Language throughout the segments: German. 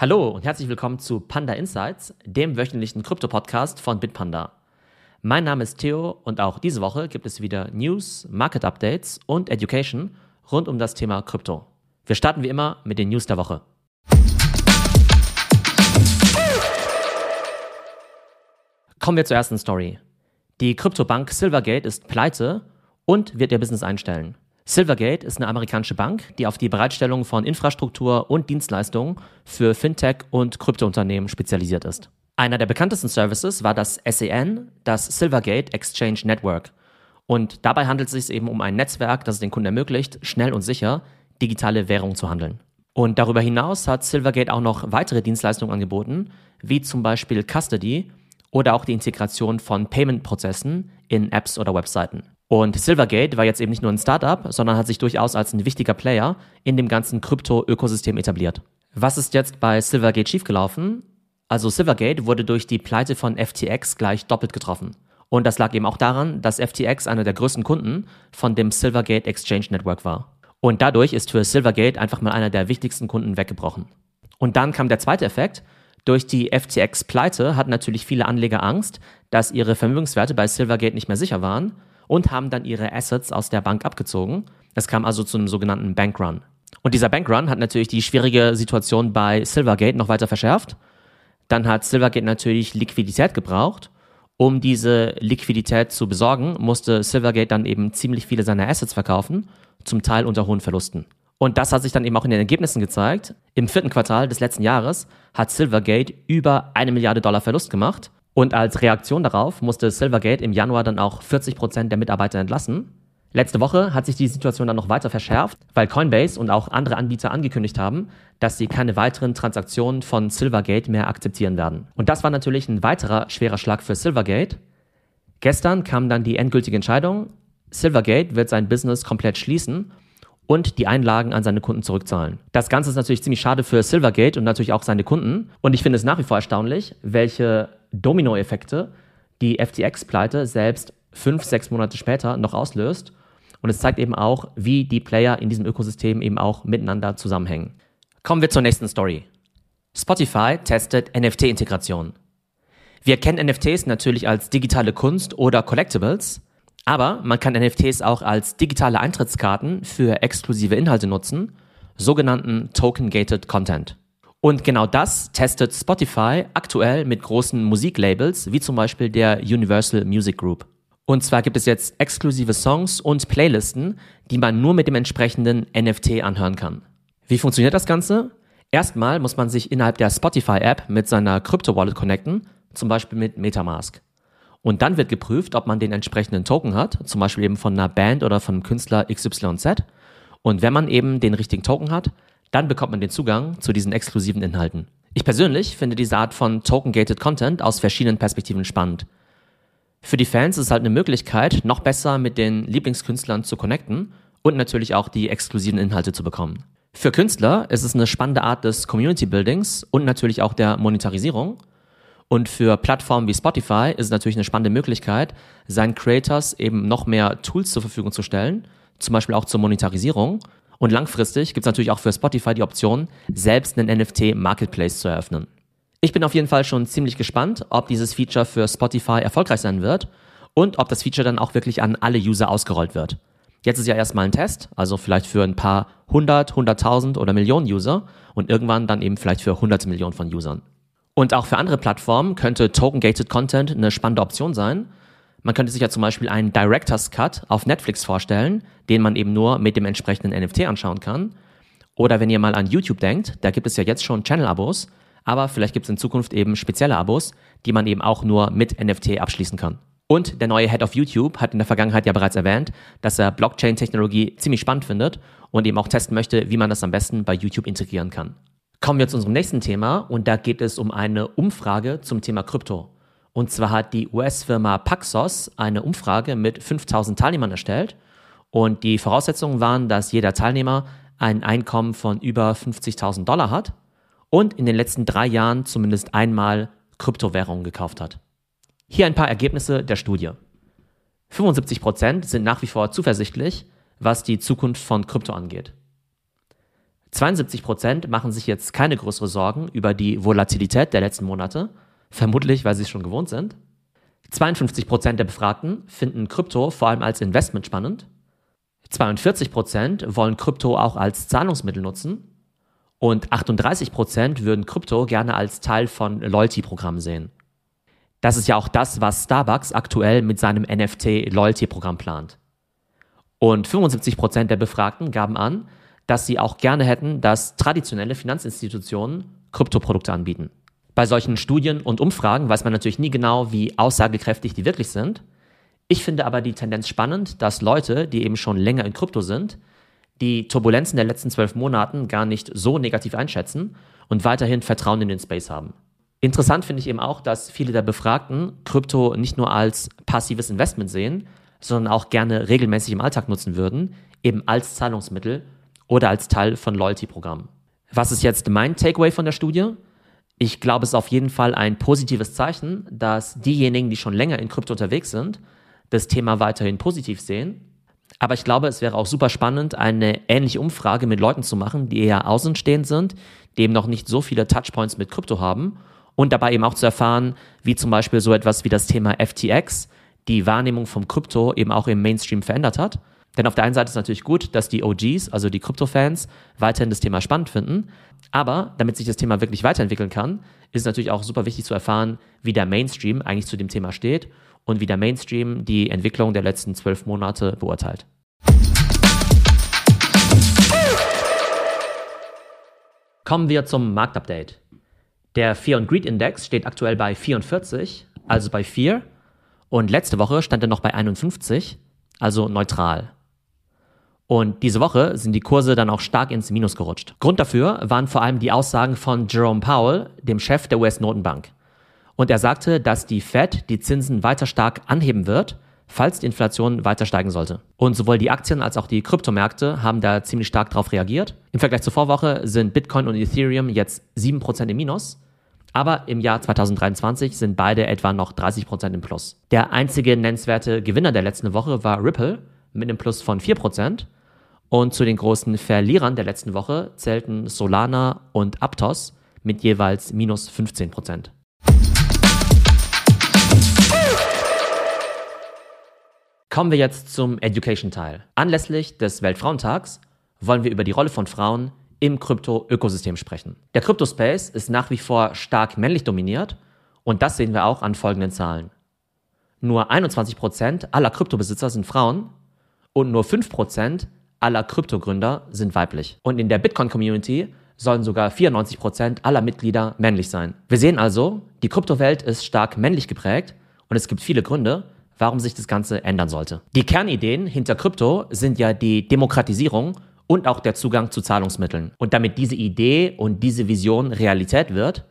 Hallo und herzlich willkommen zu Panda Insights, dem wöchentlichen Krypto-Podcast von Bitpanda. Mein Name ist Theo und auch diese Woche gibt es wieder News, Market Updates und Education rund um das Thema Krypto. Wir starten wie immer mit den News der Woche. Kommen wir zur ersten Story. Die Kryptobank Silvergate ist pleite und wird ihr Business einstellen. Silvergate ist eine amerikanische Bank, die auf die Bereitstellung von Infrastruktur und Dienstleistungen für Fintech und Kryptounternehmen spezialisiert ist. Einer der bekanntesten Services war das SEN, das Silvergate Exchange Network. Und dabei handelt es sich eben um ein Netzwerk, das es den Kunden ermöglicht, schnell und sicher digitale Währung zu handeln. Und darüber hinaus hat Silvergate auch noch weitere Dienstleistungen angeboten, wie zum Beispiel Custody oder auch die Integration von Payment-Prozessen in Apps oder Webseiten. Und Silvergate war jetzt eben nicht nur ein Startup, sondern hat sich durchaus als ein wichtiger Player in dem ganzen Krypto-Ökosystem etabliert. Was ist jetzt bei Silvergate schiefgelaufen? Also Silvergate wurde durch die Pleite von FTX gleich doppelt getroffen. Und das lag eben auch daran, dass FTX einer der größten Kunden von dem Silvergate Exchange Network war. Und dadurch ist für Silvergate einfach mal einer der wichtigsten Kunden weggebrochen. Und dann kam der zweite Effekt. Durch die FTX-Pleite hatten natürlich viele Anleger Angst, dass ihre Vermögenswerte bei Silvergate nicht mehr sicher waren und haben dann ihre Assets aus der Bank abgezogen. Es kam also zu einem sogenannten Bankrun. Und dieser Bankrun hat natürlich die schwierige Situation bei Silvergate noch weiter verschärft. Dann hat Silvergate natürlich Liquidität gebraucht. Um diese Liquidität zu besorgen, musste Silvergate dann eben ziemlich viele seiner Assets verkaufen, zum Teil unter hohen Verlusten. Und das hat sich dann eben auch in den Ergebnissen gezeigt. Im vierten Quartal des letzten Jahres hat Silvergate über eine Milliarde Dollar Verlust gemacht und als Reaktion darauf musste Silvergate im Januar dann auch 40 Prozent der Mitarbeiter entlassen. Letzte Woche hat sich die Situation dann noch weiter verschärft, weil Coinbase und auch andere Anbieter angekündigt haben, dass sie keine weiteren Transaktionen von Silvergate mehr akzeptieren werden. Und das war natürlich ein weiterer schwerer Schlag für Silvergate. Gestern kam dann die endgültige Entscheidung, Silvergate wird sein Business komplett schließen und die Einlagen an seine Kunden zurückzahlen. Das Ganze ist natürlich ziemlich schade für Silvergate und natürlich auch seine Kunden. Und ich finde es nach wie vor erstaunlich, welche Dominoeffekte die FTX-Pleite selbst fünf, sechs Monate später noch auslöst. Und es zeigt eben auch, wie die Player in diesem Ökosystem eben auch miteinander zusammenhängen. Kommen wir zur nächsten Story. Spotify testet NFT-Integration. Wir kennen NFTs natürlich als digitale Kunst oder Collectibles, aber man kann NFTs auch als digitale Eintrittskarten für exklusive Inhalte nutzen, sogenannten Token-Gated Content. Und genau das testet Spotify aktuell mit großen Musiklabels, wie zum Beispiel der Universal Music Group. Und zwar gibt es jetzt exklusive Songs und Playlisten, die man nur mit dem entsprechenden NFT anhören kann. Wie funktioniert das Ganze? Erstmal muss man sich innerhalb der Spotify-App mit seiner Crypto-Wallet connecten, zum Beispiel mit Metamask. Und dann wird geprüft, ob man den entsprechenden Token hat, zum Beispiel eben von einer Band oder von Künstler XYZ. Und wenn man eben den richtigen Token hat, dann bekommt man den Zugang zu diesen exklusiven Inhalten. Ich persönlich finde diese Art von Token-Gated Content aus verschiedenen Perspektiven spannend. Für die Fans ist es halt eine Möglichkeit, noch besser mit den Lieblingskünstlern zu connecten und natürlich auch die exklusiven Inhalte zu bekommen. Für Künstler ist es eine spannende Art des Community Buildings und natürlich auch der Monetarisierung. Und für Plattformen wie Spotify ist es natürlich eine spannende Möglichkeit, seinen Creators eben noch mehr Tools zur Verfügung zu stellen, zum Beispiel auch zur Monetarisierung und langfristig gibt es natürlich auch für Spotify die Option, selbst einen NFT-Marketplace zu eröffnen. Ich bin auf jeden Fall schon ziemlich gespannt, ob dieses Feature für Spotify erfolgreich sein wird und ob das Feature dann auch wirklich an alle User ausgerollt wird. Jetzt ist ja erstmal ein Test, also vielleicht für ein paar hundert, hunderttausend oder Millionen User und irgendwann dann eben vielleicht für hunderte Millionen von Usern. Und auch für andere Plattformen könnte Token-Gated Content eine spannende Option sein, man könnte sich ja zum Beispiel einen Director's Cut auf Netflix vorstellen, den man eben nur mit dem entsprechenden NFT anschauen kann. Oder wenn ihr mal an YouTube denkt, da gibt es ja jetzt schon Channel-Abos, aber vielleicht gibt es in Zukunft eben spezielle Abos, die man eben auch nur mit NFT abschließen kann. Und der neue Head of YouTube hat in der Vergangenheit ja bereits erwähnt, dass er Blockchain-Technologie ziemlich spannend findet und eben auch testen möchte, wie man das am besten bei YouTube integrieren kann. Kommen wir zu unserem nächsten Thema und da geht es um eine Umfrage zum Thema Krypto. Und zwar hat die US-Firma Paxos eine Umfrage mit 5000 Teilnehmern erstellt. Und die Voraussetzungen waren, dass jeder Teilnehmer ein Einkommen von über 50.000 Dollar hat und in den letzten drei Jahren zumindest einmal Kryptowährungen gekauft hat. Hier ein paar Ergebnisse der Studie. 75 Prozent sind nach wie vor zuversichtlich, was die Zukunft von Krypto angeht. 72% machen sich jetzt keine größere Sorgen über die Volatilität der letzten Monate, vermutlich weil sie es schon gewohnt sind. 52% der Befragten finden Krypto vor allem als Investment spannend. 42% wollen Krypto auch als Zahlungsmittel nutzen. Und 38% würden Krypto gerne als Teil von Loyalty-Programmen sehen. Das ist ja auch das, was Starbucks aktuell mit seinem NFT-Loyalty-Programm plant. Und 75% der Befragten gaben an, dass sie auch gerne hätten, dass traditionelle Finanzinstitutionen Kryptoprodukte anbieten. Bei solchen Studien und Umfragen weiß man natürlich nie genau, wie aussagekräftig die wirklich sind. Ich finde aber die Tendenz spannend, dass Leute, die eben schon länger in Krypto sind, die Turbulenzen der letzten zwölf Monaten gar nicht so negativ einschätzen und weiterhin Vertrauen in den Space haben. Interessant finde ich eben auch, dass viele der Befragten Krypto nicht nur als passives Investment sehen, sondern auch gerne regelmäßig im Alltag nutzen würden, eben als Zahlungsmittel oder als Teil von Loyalty-Programmen. Was ist jetzt mein Takeaway von der Studie? Ich glaube, es ist auf jeden Fall ein positives Zeichen, dass diejenigen, die schon länger in Krypto unterwegs sind, das Thema weiterhin positiv sehen. Aber ich glaube, es wäre auch super spannend, eine ähnliche Umfrage mit Leuten zu machen, die eher außenstehend sind, die eben noch nicht so viele Touchpoints mit Krypto haben und dabei eben auch zu erfahren, wie zum Beispiel so etwas wie das Thema FTX die Wahrnehmung vom Krypto eben auch im Mainstream verändert hat. Denn auf der einen Seite ist es natürlich gut, dass die OGs, also die Krypto-Fans, weiterhin das Thema spannend finden. Aber damit sich das Thema wirklich weiterentwickeln kann, ist es natürlich auch super wichtig zu erfahren, wie der Mainstream eigentlich zu dem Thema steht und wie der Mainstream die Entwicklung der letzten zwölf Monate beurteilt. Kommen wir zum Marktupdate. Der Fear and Greed Index steht aktuell bei 44, also bei 4. Und letzte Woche stand er noch bei 51, also neutral. Und diese Woche sind die Kurse dann auch stark ins Minus gerutscht. Grund dafür waren vor allem die Aussagen von Jerome Powell, dem Chef der US-Notenbank. Und er sagte, dass die Fed die Zinsen weiter stark anheben wird, falls die Inflation weiter steigen sollte. Und sowohl die Aktien als auch die Kryptomärkte haben da ziemlich stark darauf reagiert. Im Vergleich zur Vorwoche sind Bitcoin und Ethereum jetzt 7% im Minus. Aber im Jahr 2023 sind beide etwa noch 30% im Plus. Der einzige nennenswerte Gewinner der letzten Woche war Ripple mit einem Plus von 4%. Und zu den großen Verlierern der letzten Woche zählten Solana und Aptos mit jeweils minus 15 Prozent. Kommen wir jetzt zum Education-Teil. Anlässlich des Weltfrauentags wollen wir über die Rolle von Frauen im Krypto-Ökosystem sprechen. Der Kryptospace ist nach wie vor stark männlich dominiert und das sehen wir auch an folgenden Zahlen. Nur 21 Prozent aller Kryptobesitzer sind Frauen und nur 5% aller Kryptogründer sind weiblich. Und in der Bitcoin-Community sollen sogar 94% aller Mitglieder männlich sein. Wir sehen also, die Kryptowelt ist stark männlich geprägt und es gibt viele Gründe, warum sich das Ganze ändern sollte. Die Kernideen hinter Krypto sind ja die Demokratisierung und auch der Zugang zu Zahlungsmitteln. Und damit diese Idee und diese Vision Realität wird,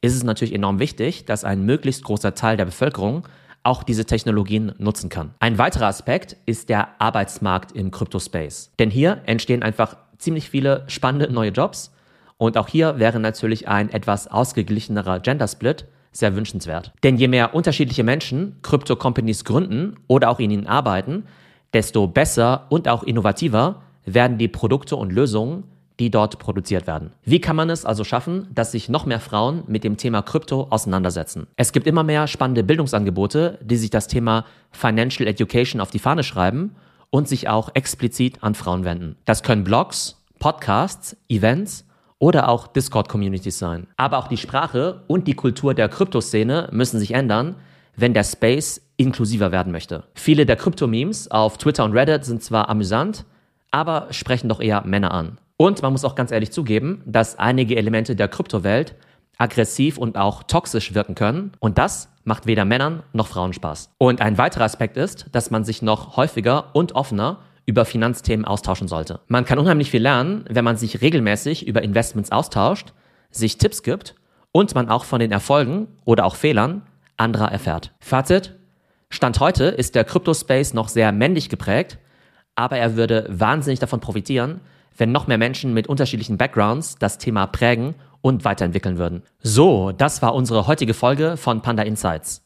ist es natürlich enorm wichtig, dass ein möglichst großer Teil der Bevölkerung auch diese Technologien nutzen kann. Ein weiterer Aspekt ist der Arbeitsmarkt im Crypto-Space. Denn hier entstehen einfach ziemlich viele spannende neue Jobs und auch hier wäre natürlich ein etwas ausgeglichenerer Gender-Split sehr wünschenswert. Denn je mehr unterschiedliche Menschen Krypto-Companies gründen oder auch in ihnen arbeiten, desto besser und auch innovativer werden die Produkte und Lösungen, die dort produziert werden. Wie kann man es also schaffen, dass sich noch mehr Frauen mit dem Thema Krypto auseinandersetzen? Es gibt immer mehr spannende Bildungsangebote, die sich das Thema Financial Education auf die Fahne schreiben und sich auch explizit an Frauen wenden. Das können Blogs, Podcasts, Events oder auch Discord-Communities sein. Aber auch die Sprache und die Kultur der Kryptoszene müssen sich ändern, wenn der Space inklusiver werden möchte. Viele der Krypto-Memes auf Twitter und Reddit sind zwar amüsant, aber sprechen doch eher Männer an. Und man muss auch ganz ehrlich zugeben, dass einige Elemente der Kryptowelt aggressiv und auch toxisch wirken können. Und das macht weder Männern noch Frauen Spaß. Und ein weiterer Aspekt ist, dass man sich noch häufiger und offener über Finanzthemen austauschen sollte. Man kann unheimlich viel lernen, wenn man sich regelmäßig über Investments austauscht, sich Tipps gibt und man auch von den Erfolgen oder auch Fehlern anderer erfährt. Fazit. Stand heute ist der Kryptospace noch sehr männlich geprägt, aber er würde wahnsinnig davon profitieren, wenn noch mehr Menschen mit unterschiedlichen Backgrounds das Thema prägen und weiterentwickeln würden. So, das war unsere heutige Folge von Panda Insights.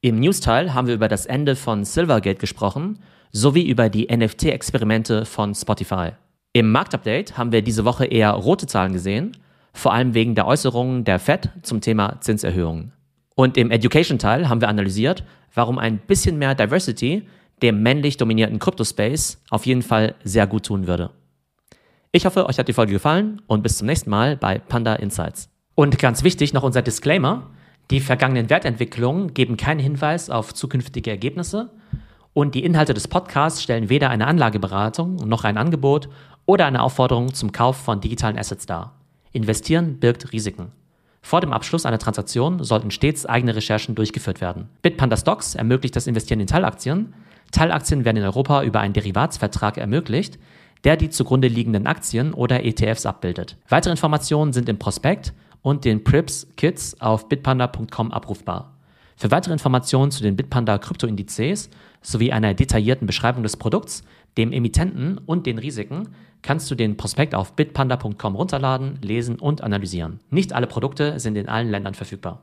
Im News-Teil haben wir über das Ende von Silvergate gesprochen, sowie über die NFT-Experimente von Spotify. Im Marktupdate haben wir diese Woche eher rote Zahlen gesehen, vor allem wegen der Äußerungen der Fed zum Thema Zinserhöhungen. Und im Education-Teil haben wir analysiert, warum ein bisschen mehr Diversity dem männlich dominierten Kryptospace auf jeden Fall sehr gut tun würde. Ich hoffe, euch hat die Folge gefallen und bis zum nächsten Mal bei Panda Insights. Und ganz wichtig noch unser Disclaimer. Die vergangenen Wertentwicklungen geben keinen Hinweis auf zukünftige Ergebnisse und die Inhalte des Podcasts stellen weder eine Anlageberatung noch ein Angebot oder eine Aufforderung zum Kauf von digitalen Assets dar. Investieren birgt Risiken. Vor dem Abschluss einer Transaktion sollten stets eigene Recherchen durchgeführt werden. Bitpanda Stocks ermöglicht das Investieren in Teilaktien. Teilaktien werden in Europa über einen Derivatsvertrag ermöglicht, der die zugrunde liegenden Aktien oder ETFs abbildet. Weitere Informationen sind im Prospekt und den Prips Kits auf bitpanda.com abrufbar. Für weitere Informationen zu den Bitpanda Kryptoindizes sowie einer detaillierten Beschreibung des Produkts, dem Emittenten und den Risiken kannst du den Prospekt auf bitpanda.com runterladen, lesen und analysieren. Nicht alle Produkte sind in allen Ländern verfügbar.